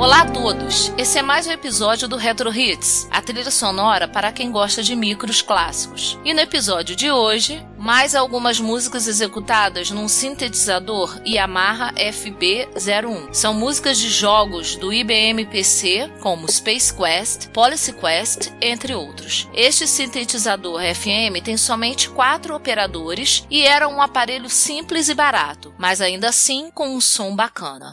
Olá a todos! Esse é mais um episódio do Retro Hits, a trilha sonora para quem gosta de micros clássicos. E no episódio de hoje, mais algumas músicas executadas num sintetizador Yamaha FB01. São músicas de jogos do IBM PC, como Space Quest, Policy Quest, entre outros. Este sintetizador FM tem somente quatro operadores e era um aparelho simples e barato, mas ainda assim com um som bacana.